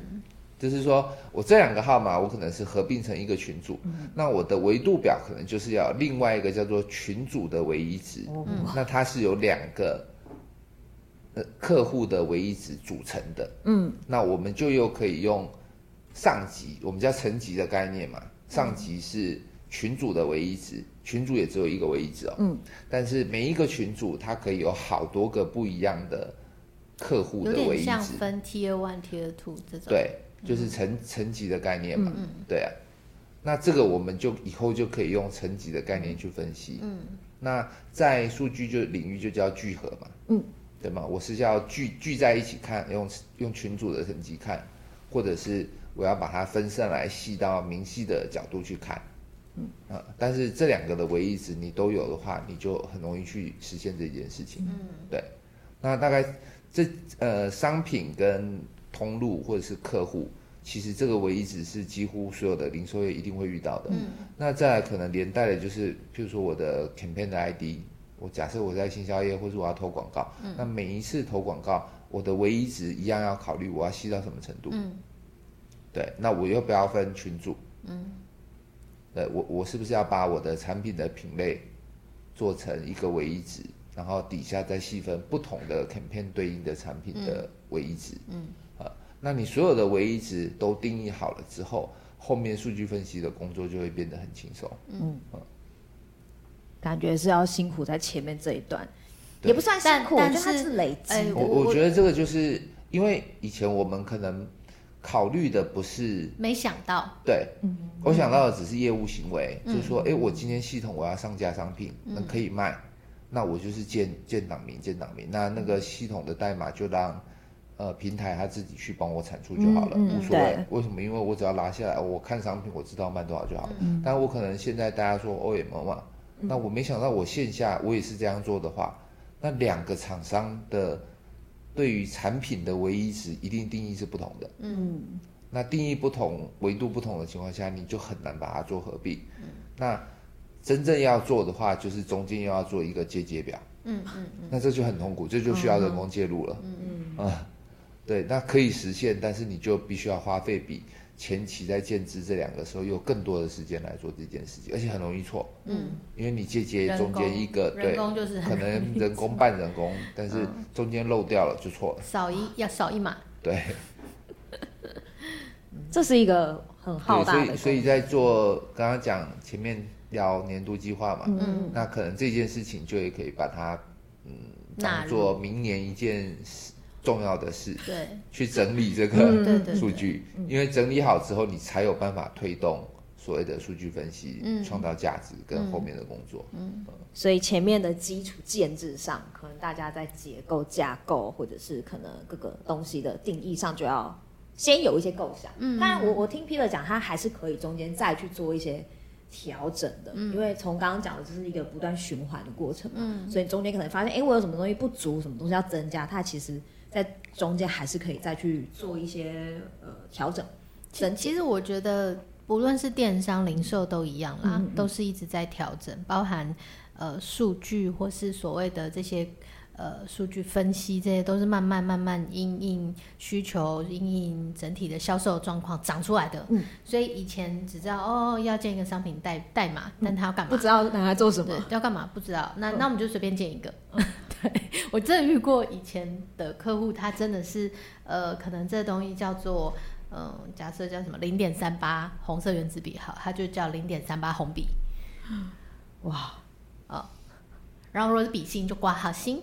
就是说我这两个号码，我可能是合并成一个群组，嗯、那我的维度表可能就是要另外一个叫做群组的唯一值，嗯、那它是有两个呃客户的唯一值组成的，嗯，那我们就又可以用上级，我们叫层级的概念嘛，上级是群主的唯一值，群主也只有一个唯一值哦，嗯，但是每一个群主它可以有好多个不一样的客户的唯一值，像分 Tier One、Tier Two 这种，对。就是层层级的概念嘛，嗯、对啊，那这个我们就以后就可以用层级的概念去分析。嗯，那在数据就领域就叫聚合嘛，嗯，对吗？我是要聚聚在一起看，用用群组的层级看，或者是我要把它分散来细到明细的角度去看，嗯啊，但是这两个的唯一值你都有的话，你就很容易去实现这件事情。嗯，对，那大概这呃商品跟通路或者是客户，其实这个唯一值是几乎所有的零售业一定会遇到的。嗯，那再来可能连带的就是，譬如说我的 campaign 的 ID，我假设我在新销业或是我要投广告，嗯，那每一次投广告，我的唯一值一样要考虑我要细到什么程度。嗯，对，那我又不要分群组。嗯，对，我我是不是要把我的产品的品类做成一个唯一值，然后底下再细分不同的 campaign 对应的产品的唯一值？嗯。嗯那你所有的唯一值都定义好了之后，后面数据分析的工作就会变得很轻松。嗯，嗯，感觉是要辛苦在前面这一段，也不算辛苦，但是它是累积。我我觉得这个就是因为以前我们可能考虑的不是没想到，对，嗯，我想到的只是业务行为，嗯、就是说，哎，我今天系统我要上架商品，那、嗯、可以卖，那我就是建建档名建档名，那那个系统的代码就让。呃，平台他自己去帮我产出就好了，无所谓。为什么？因为我只要拿下来，我看商品，我知道卖多少就好了。嗯、但我可能现在大家说 OMO 嘛，嗯、那我没想到我线下我也是这样做的话，那两个厂商的对于产品的唯一值一定定义是不同的。嗯，那定义不同、维度不同的情况下，你就很难把它做合并。嗯、那真正要做的话，就是中间又要做一个阶阶表。嗯嗯，嗯那这就很痛苦，这就需要人工介入了。嗯嗯，嗯啊。对，那可以实现，但是你就必须要花费比前期在建制这两个时候有更多的时间来做这件事情，而且很容易错。嗯，因为你借接中间一个对，可能人工半人工，但是中间漏掉了就错了。少一要少一码。对，这是一个很浩大的。所以，所以在做刚刚讲前面聊年度计划嘛，嗯，那可能这件事情就也可以把它嗯当做明年一件事。重要的是，对，去整理这个数据，因为整理好之后，你才有办法推动所谓的数据分析，嗯，创造价值跟后面的工作。嗯，所以前面的基础建制上，可能大家在结构架构或者是可能各个东西的定义上，就要先有一些构想。嗯，当然，我我听 Peter 讲，他还是可以中间再去做一些调整的，因为从刚刚讲的，这是一个不断循环的过程嘛。嗯，所以中间可能发现，哎，我有什么东西不足，什么东西要增加，它其实。在中间还是可以再去做一些呃调整。其实我觉得不论是电商、零售都一样啦，嗯嗯都是一直在调整，包含呃数据或是所谓的这些呃数据分析，这些都是慢慢慢慢因应需求、因应整体的销售状况长出来的。嗯，所以以前只知道哦要建一个商品代代码，但他要干嘛？不知道拿来做什么？要干嘛？不知道。那那我们就随便建一个。嗯 我真的遇过以前的客户，他真的是，呃，可能这个东西叫做，嗯、呃，假设叫什么零点三八红色原子笔，好，他就叫零点三八红笔，哇，啊、哦，然后如果是笔芯就挂号芯，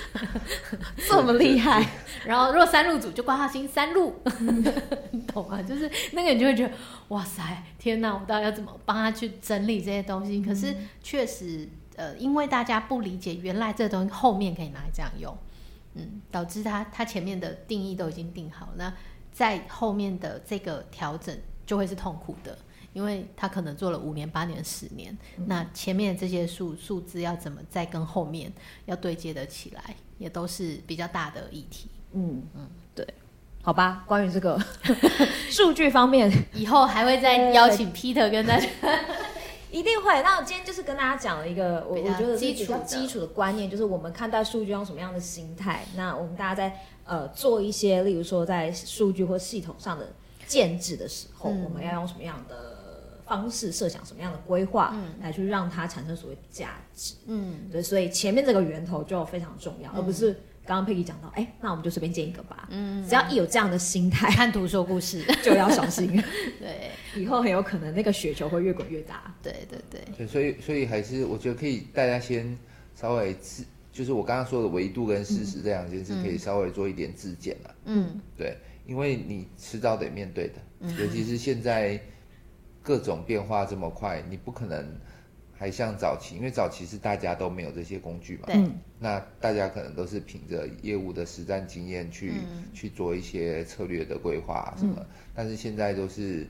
这么厉害，然后如果三路组就挂号芯三路，你懂吗？就是那个你就会觉得，哇塞，天哪，我到底要怎么帮他去整理这些东西？嗯、可是确实。呃，因为大家不理解原来这东西后面可以拿来这样用，嗯，导致它它前面的定义都已经定好，那在后面的这个调整就会是痛苦的，因为他可能做了五年、八年、十年，嗯、那前面这些数数字要怎么再跟后面要对接得起来，也都是比较大的议题。嗯嗯，对，好吧，关于这个 数据方面，以后还会再邀请 Peter 跟大家。一定会。那我今天就是跟大家讲了一个我我觉得基础比较基础的观念，就是我们看待数据用什么样的心态。那我们大家在呃做一些，例如说在数据或系统上的建制的时候，嗯、我们要用什么样的方式设想什么样的规划，嗯、来去让它产生所谓价值。嗯，对。所以前面这个源头就非常重要，嗯、而不是。刚刚佩奇讲到，哎、欸，那我们就随便建一个吧。嗯，只要一有这样的心态，看图说故事 就要小心。对，以后很有可能那个雪球会越滚越大。对对对。对，所以所以还是我觉得可以，大家先稍微自，就是我刚刚说的维度跟事实这两件事，可以稍微做一点自检了。嗯，对，因为你迟早得面对的，嗯、尤其是现在各种变化这么快，你不可能。还像早期，因为早期是大家都没有这些工具嘛，对，那大家可能都是凭着业务的实战经验去、嗯、去做一些策略的规划什么，嗯、但是现在都是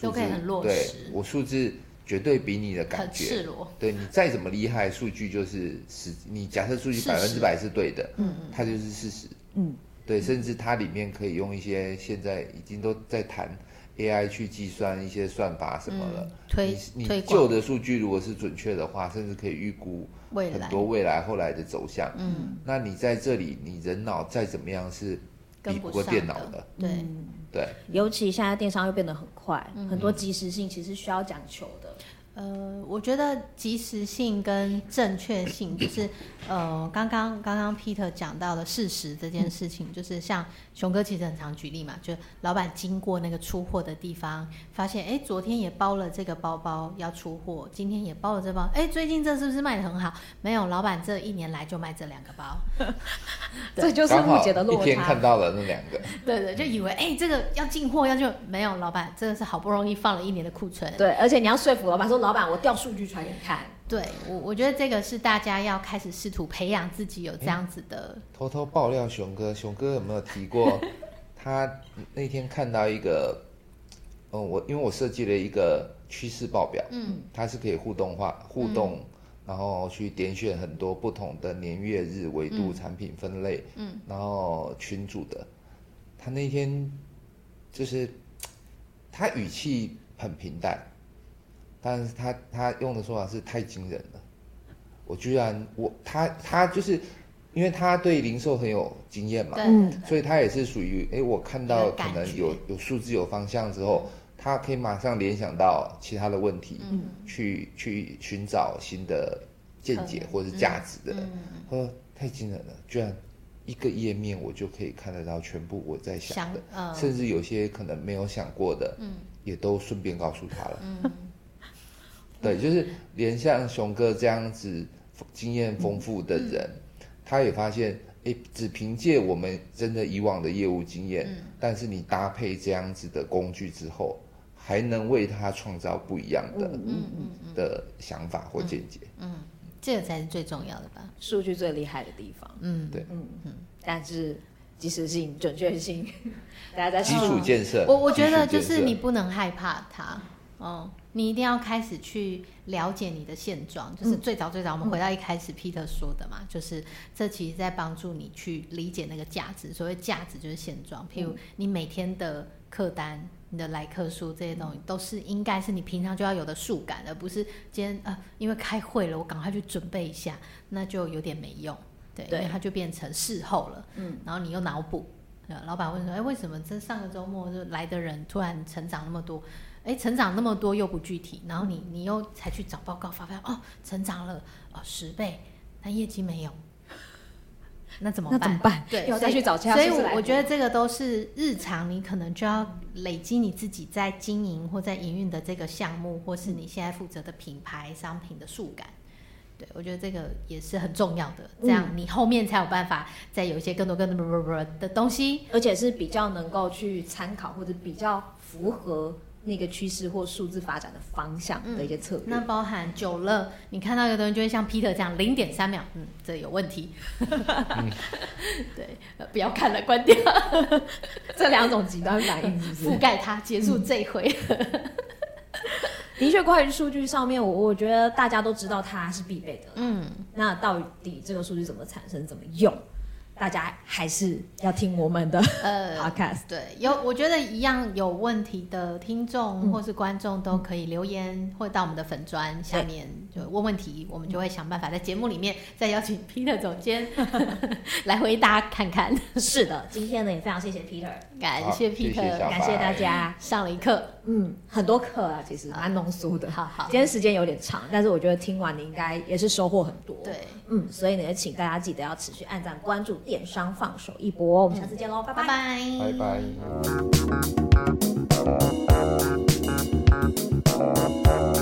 都可以很落实。对，我数字绝对比你的感觉，赤裸。对，你再怎么厉害，数据就是实。你假设数据百分之百是对的，嗯嗯，它就是事实。嗯，对，甚至它里面可以用一些现在已经都在谈。AI 去计算一些算法什么的，嗯、推你你旧的数据如果是准确的话，甚至可以预估很多未来。后来的走向。嗯，那你在这里，你人脑再怎么样是比不过电脑的。的对、嗯、对，尤其现在电商又变得很快，嗯、很多及时性其实需要讲求的。呃，我觉得及时性跟正确性，就是呃，刚刚刚刚 Peter 讲到的事实这件事情，就是像熊哥其实很常举例嘛，就老板经过那个出货的地方，发现哎，昨天也包了这个包包要出货，今天也包了这包，哎，最近这是不是卖的很好？没有，老板这一年来就卖这两个包，这就是误解的落差。一天看到了那两个，对对，就以为哎，这个要进货要就没有，老板这个是好不容易放了一年的库存，对，而且你要说服老板说。老板，我调数据出来给你看。对我，我觉得这个是大家要开始试图培养自己有这样子的。偷偷爆料，熊哥，熊哥有没有提过？他那天看到一个，嗯，我因为我设计了一个趋势报表，嗯，它是可以互动化、互动，嗯、然后去点选很多不同的年月日维度、产品分类，嗯，然后群组的。他那天就是他语气很平淡。但是他他用的说法是太惊人了，我居然我他他就是，因为他对零售很有经验嘛，对所以他也是属于哎，我看到可能有有数字有方向之后，他可以马上联想到其他的问题，嗯、去去寻找新的见解或者是价值的。他说、嗯。嗯、太惊人了，居然一个页面我就可以看得到全部我在想的，想呃、甚至有些可能没有想过的，嗯、也都顺便告诉他了。嗯对，就是连像熊哥这样子经验丰富的人，嗯、他也发现，哎，只凭借我们真的以往的业务经验，嗯、但是你搭配这样子的工具之后，还能为他创造不一样的、嗯嗯嗯、的想法或见解。嗯，嗯，这个才是最重要的吧？数据最厉害的地方。嗯，对，嗯嗯，但是及时性、准确性，大家在基础建设。我我觉得就是你不能害怕它。哦。你一定要开始去了解你的现状，就是最早最早我们回到一开始 Peter 说的嘛，嗯、就是这其实在帮助你去理解那个价值。所谓价值就是现状，譬如你每天的客单、你的来客数这些东西，都是应该是你平常就要有的数感，而不是今天呃因为开会了，我赶快去准备一下，那就有点没用，对，对。因为它就变成事后了，嗯，然后你又脑补，老板问说，哎，为什么这上个周末就来的人突然成长那么多？哎，成长那么多又不具体，然后你你又才去找报告发表哦，成长了哦十倍，但业绩没有，那怎么办？那怎么办？对，要再去找其他。所以我觉得这个都是日常，你可能就要累积你自己在经营或在营运的这个项目，或是你现在负责的品牌商品的数感。对，我觉得这个也是很重要的，这样你后面才有办法再有一些更多更多的东西，而且是比较能够去参考或者比较符合。那个趋势或数字发展的方向的一些策略，嗯、那包含久了，你看到一个东西就会像 Peter 这样零点三秒，嗯，这有问题，嗯、对，不要看了，关掉，这两种极端反应是不是？覆盖它，结束这一回。的确，关于数据上面，我我觉得大家都知道它是必备的。嗯，那到底这个数据怎么产生，怎么用？大家还是要听我们的呃 podcast。对，有我觉得一样有问题的听众或是观众都可以留言，嗯、或者到我们的粉砖下面就问问题，我们就会想办法在节目里面再邀请 Peter 总监 来回答看看。是的，今天呢也非常谢谢 Peter，感谢 Peter，谢谢感谢大家。上了一课，嗯很多课啊其实蛮浓缩的。好好。今天时间有点长但是我觉得听完你应该也是收获很多。对。嗯所以呢也请大家记得要持续按赞关注电商放手一搏我们下次见喽拜。拜拜。拜拜。